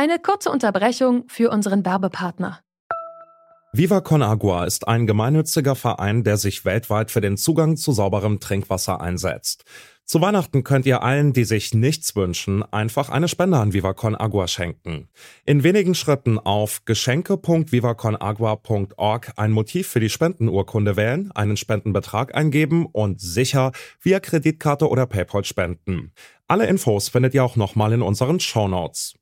Eine kurze Unterbrechung für unseren Werbepartner. Viva Con Agua ist ein gemeinnütziger Verein, der sich weltweit für den Zugang zu sauberem Trinkwasser einsetzt. Zu Weihnachten könnt ihr allen, die sich nichts wünschen, einfach eine Spende an Viva Con Agua schenken. In wenigen Schritten auf geschenke.vivaconagua.org ein Motiv für die Spendenurkunde wählen, einen Spendenbetrag eingeben und sicher via Kreditkarte oder PayPal spenden. Alle Infos findet ihr auch nochmal in unseren Show Notes.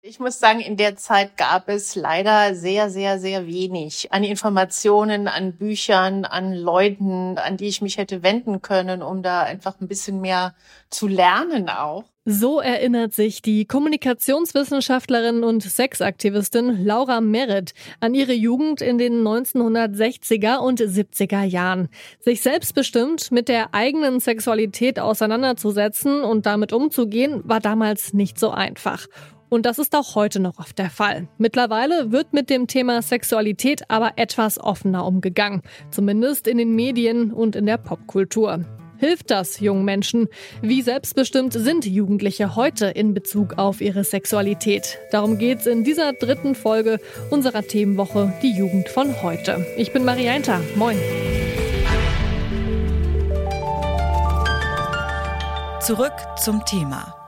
Ich muss sagen, in der Zeit gab es leider sehr, sehr, sehr wenig an Informationen, an Büchern, an Leuten, an die ich mich hätte wenden können, um da einfach ein bisschen mehr zu lernen auch. So erinnert sich die Kommunikationswissenschaftlerin und Sexaktivistin Laura Merritt an ihre Jugend in den 1960er und 70er Jahren. Sich selbstbestimmt mit der eigenen Sexualität auseinanderzusetzen und damit umzugehen, war damals nicht so einfach. Und das ist auch heute noch oft der Fall. Mittlerweile wird mit dem Thema Sexualität aber etwas offener umgegangen, zumindest in den Medien und in der Popkultur. Hilft das jungen Menschen? Wie selbstbestimmt sind Jugendliche heute in Bezug auf ihre Sexualität? Darum geht's in dieser dritten Folge unserer Themenwoche Die Jugend von heute. Ich bin Marianta. Moin. Zurück zum Thema.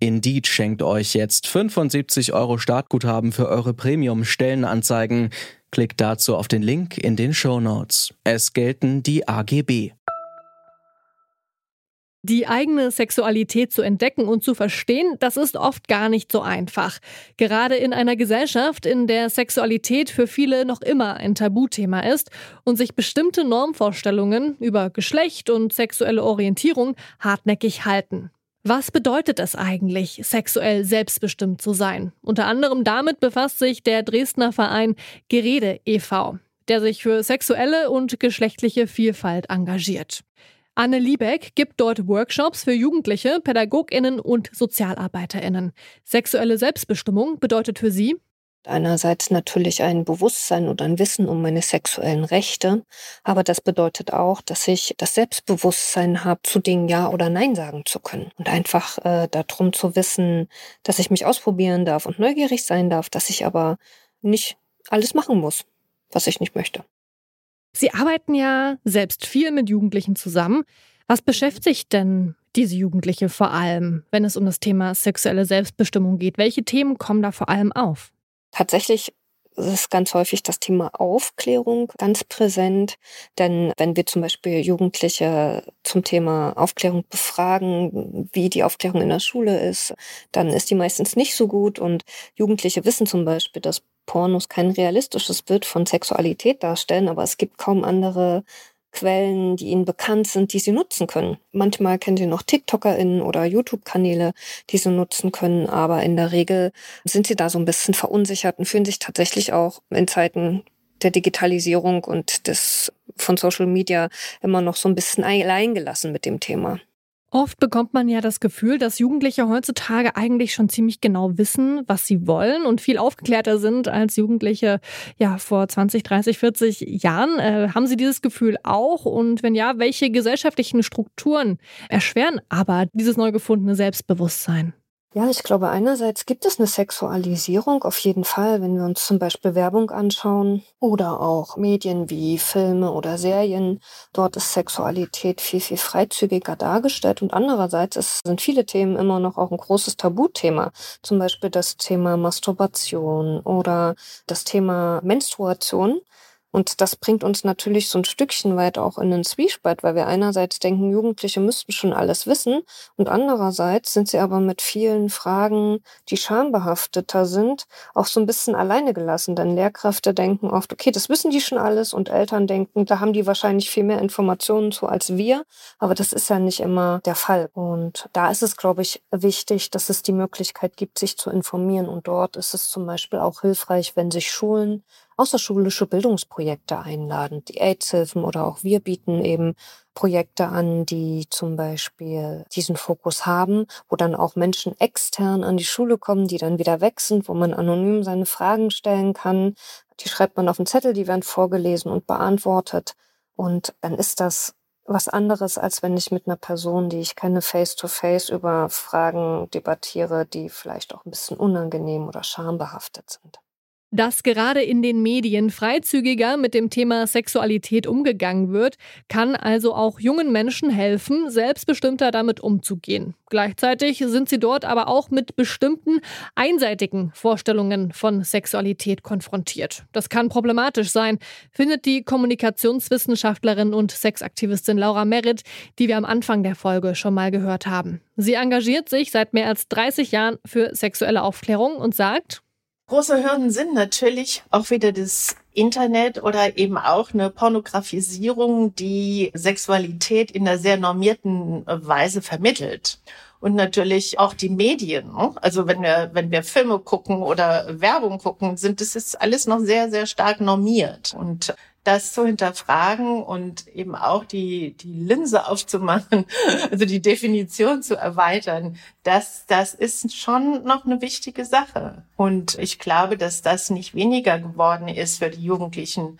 Indeed schenkt euch jetzt 75 Euro Startguthaben für eure Premium-Stellenanzeigen. Klickt dazu auf den Link in den Show Notes. Es gelten die AGB. Die eigene Sexualität zu entdecken und zu verstehen, das ist oft gar nicht so einfach. Gerade in einer Gesellschaft, in der Sexualität für viele noch immer ein Tabuthema ist und sich bestimmte Normvorstellungen über Geschlecht und sexuelle Orientierung hartnäckig halten. Was bedeutet es eigentlich, sexuell selbstbestimmt zu sein? Unter anderem damit befasst sich der Dresdner Verein Gerede e.V., der sich für sexuelle und geschlechtliche Vielfalt engagiert. Anne Liebeck gibt dort Workshops für Jugendliche, Pädagoginnen und Sozialarbeiterinnen. Sexuelle Selbstbestimmung bedeutet für sie Einerseits natürlich ein Bewusstsein und ein Wissen um meine sexuellen Rechte, aber das bedeutet auch, dass ich das Selbstbewusstsein habe, zu Dingen Ja oder Nein sagen zu können und einfach äh, darum zu wissen, dass ich mich ausprobieren darf und neugierig sein darf, dass ich aber nicht alles machen muss, was ich nicht möchte. Sie arbeiten ja selbst viel mit Jugendlichen zusammen. Was beschäftigt denn diese Jugendliche vor allem, wenn es um das Thema sexuelle Selbstbestimmung geht? Welche Themen kommen da vor allem auf? Tatsächlich ist ganz häufig das Thema Aufklärung ganz präsent. Denn wenn wir zum Beispiel Jugendliche zum Thema Aufklärung befragen, wie die Aufklärung in der Schule ist, dann ist die meistens nicht so gut. Und Jugendliche wissen zum Beispiel, dass Pornos kein realistisches Bild von Sexualität darstellen, aber es gibt kaum andere Quellen, die ihnen bekannt sind, die sie nutzen können. Manchmal kennen sie noch TikTokerInnen oder YouTube-Kanäle, die sie nutzen können, aber in der Regel sind sie da so ein bisschen verunsichert und fühlen sich tatsächlich auch in Zeiten der Digitalisierung und des von Social Media immer noch so ein bisschen allein gelassen mit dem Thema. Oft bekommt man ja das Gefühl, dass Jugendliche heutzutage eigentlich schon ziemlich genau wissen, was sie wollen und viel aufgeklärter sind als Jugendliche ja vor 20, 30, 40 Jahren. Äh, haben Sie dieses Gefühl auch? Und wenn ja, welche gesellschaftlichen Strukturen erschweren aber dieses neu gefundene Selbstbewusstsein? Ja, ich glaube, einerseits gibt es eine Sexualisierung auf jeden Fall, wenn wir uns zum Beispiel Werbung anschauen oder auch Medien wie Filme oder Serien. Dort ist Sexualität viel, viel freizügiger dargestellt und andererseits ist, sind viele Themen immer noch auch ein großes Tabuthema. Zum Beispiel das Thema Masturbation oder das Thema Menstruation Und das bringt uns natürlich so ein Stückchen weit auch in den Zwiespalt, weil wir einerseits denken, Jugendliche müssten schon alles wissen und andererseits sind sie aber mit vielen Fragen, die schambehafteter sind, auch so ein bisschen alleine gelassen. Denn Lehrkräfte denken oft, okay, das wissen die schon alles und Eltern denken, da haben die wahrscheinlich viel mehr Informationen zu als wir. Aber das ist ja nicht immer der Fall. Und da ist es, glaube ich, wichtig, dass es die Möglichkeit gibt, sich zu informieren. Und dort ist es zum Beispiel auch hilfreich, wenn sich Schulen außerschulische Bildungsprojekte einladen. Die AIDS-Hilfen oder auch wir bieten eben Projekte an, die zum Beispiel diesen Fokus haben, wo dann auch Menschen extern an die Schule kommen, die dann wieder weg sind, wo man anonym seine Fragen stellen kann. Die schreibt man auf einen Zettel, die werden vorgelesen und beantwortet. Und dann ist das was anderes, als wenn ich mit einer Person, die ich kenne, face-to-face -face über Fragen debattiere, die vielleicht auch ein bisschen unangenehm oder schambehaftet sind. Dass gerade in den Medien freizügiger mit dem Thema Sexualität umgegangen wird, kann also auch jungen Menschen helfen, selbstbestimmter damit umzugehen. Gleichzeitig sind sie dort aber auch mit bestimmten einseitigen Vorstellungen von Sexualität konfrontiert. Das kann problematisch sein, findet die Kommunikationswissenschaftlerin und Sexaktivistin Laura Merritt, die wir am Anfang der Folge schon mal gehört haben. Sie engagiert sich seit mehr als 30 Jahren für sexuelle Aufklärung und sagt, Große Hürden sind natürlich auch wieder das Internet oder eben auch eine Pornografisierung, die Sexualität in einer sehr normierten Weise vermittelt. Und natürlich auch die Medien. Ne? Also wenn wir, wenn wir Filme gucken oder Werbung gucken, sind das ist alles noch sehr, sehr stark normiert. Und das zu hinterfragen und eben auch die, die Linse aufzumachen, also die Definition zu erweitern, das, das ist schon noch eine wichtige Sache. Und ich glaube, dass das nicht weniger geworden ist für die Jugendlichen,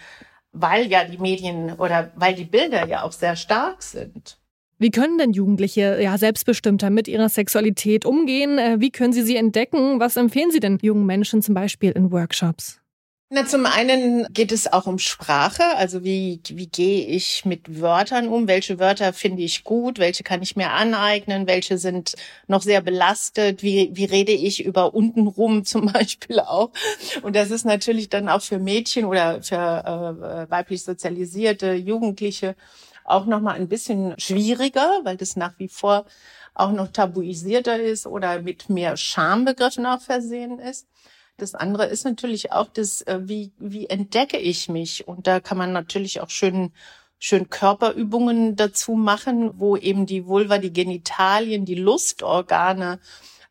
weil ja die Medien oder weil die Bilder ja auch sehr stark sind. Wie können denn Jugendliche ja selbstbestimmter mit ihrer Sexualität umgehen? Äh, wie können sie sie entdecken? Was empfehlen Sie denn jungen Menschen zum Beispiel in Workshops? Na, zum einen geht es auch um Sprache, also wie, wie gehe ich mit Wörtern um, welche Wörter finde ich gut, welche kann ich mir aneignen, welche sind noch sehr belastet, wie, wie rede ich über untenrum zum Beispiel auch. Und das ist natürlich dann auch für Mädchen oder für äh, weiblich sozialisierte Jugendliche auch nochmal ein bisschen schwieriger, weil das nach wie vor auch noch tabuisierter ist oder mit mehr Schambegriffen auch versehen ist. Das andere ist natürlich auch das, äh, wie, wie entdecke ich mich? Und da kann man natürlich auch schön, schön Körperübungen dazu machen, wo eben die Vulva, die Genitalien, die Lustorgane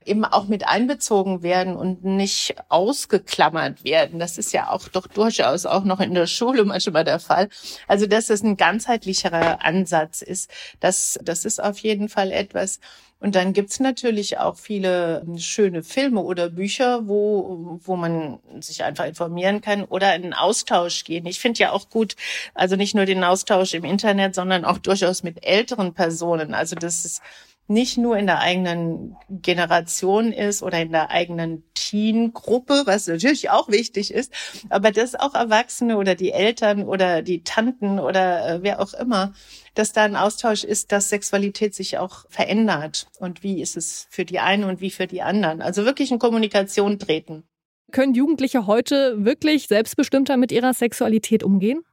eben auch mit einbezogen werden und nicht ausgeklammert werden. Das ist ja auch doch durchaus auch noch in der Schule manchmal der Fall. Also, dass es ein ganzheitlicherer Ansatz ist, das, das ist auf jeden Fall etwas, und dann gibt's natürlich auch viele schöne Filme oder Bücher, wo, wo man sich einfach informieren kann oder in einen Austausch gehen. Ich finde ja auch gut, also nicht nur den Austausch im Internet, sondern auch durchaus mit älteren Personen. Also das ist nicht nur in der eigenen Generation ist oder in der eigenen Teen-Gruppe, was natürlich auch wichtig ist, aber dass auch Erwachsene oder die Eltern oder die Tanten oder äh, wer auch immer, dass da ein Austausch ist, dass Sexualität sich auch verändert und wie ist es für die einen und wie für die anderen. Also wirklich in Kommunikation treten. Können Jugendliche heute wirklich selbstbestimmter mit ihrer Sexualität umgehen?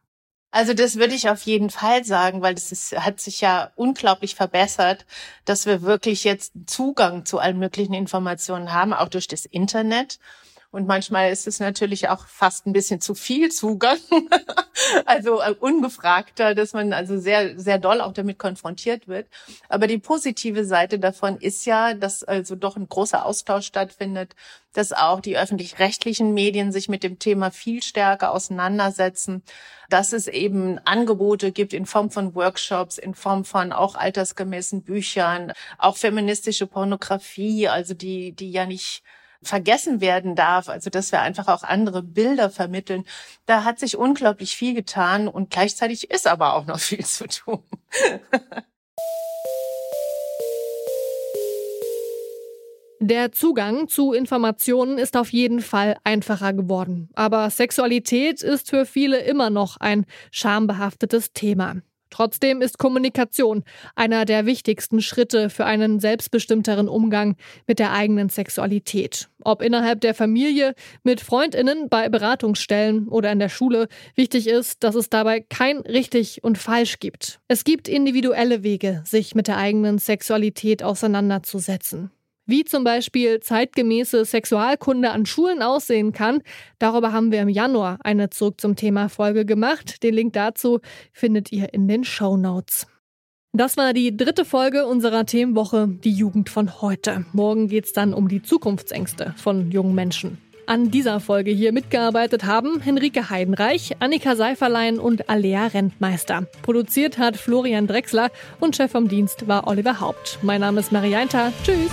Also das würde ich auf jeden Fall sagen, weil ist, hat sich ja unglaublich verbessert, dass wir wirklich jetzt Zugang zu allen möglichen Informationen haben, auch durch das Internet. Und manchmal ist es natürlich auch fast ein bisschen zu viel Zugang, also äh, ungefragter, dass man also sehr, sehr doll auch damit konfrontiert wird. Aber die positive Seite davon ist ja, dass also doch ein großer Austausch stattfindet, dass auch die öffentlich-rechtlichen Medien sich mit dem Thema viel stärker auseinandersetzen, dass es eben Angebote gibt in Form von Workshops, in Form von auch altersgemäßen Büchern, auch feministische Pornografie, also die, die ja nicht vergessen werden darf, also dass wir einfach auch andere Bilder vermitteln. Da hat sich unglaublich viel getan und gleichzeitig ist aber auch noch viel zu tun. Der Zugang zu Informationen ist auf jeden Fall einfacher geworden. Aber Sexualität ist für viele immer noch ein schambehaftetes Thema. Trotzdem ist Kommunikation einer der wichtigsten Schritte für einen selbstbestimmteren Umgang mit der eigenen Sexualität. Ob innerhalb der Familie, mit Freundinnen, bei Beratungsstellen oder in der Schule, wichtig ist, dass es dabei kein richtig und falsch gibt. Es gibt individuelle Wege, sich mit der eigenen Sexualität auseinanderzusetzen. Wie zum Beispiel zeitgemäße Sexualkunde an Schulen aussehen kann, darüber haben wir im Januar eine Zurück zum Thema Folge gemacht. Den Link dazu findet ihr in den Show Notes. Das war die dritte Folge unserer Themenwoche, die Jugend von heute. Morgen geht es dann um die Zukunftsängste von jungen Menschen. An dieser Folge hier mitgearbeitet haben Henrike Heidenreich, Annika Seiferlein und Alea Rentmeister. Produziert hat Florian Drexler und Chef vom Dienst war Oliver Haupt. Mein Name ist Marianta. Tschüss.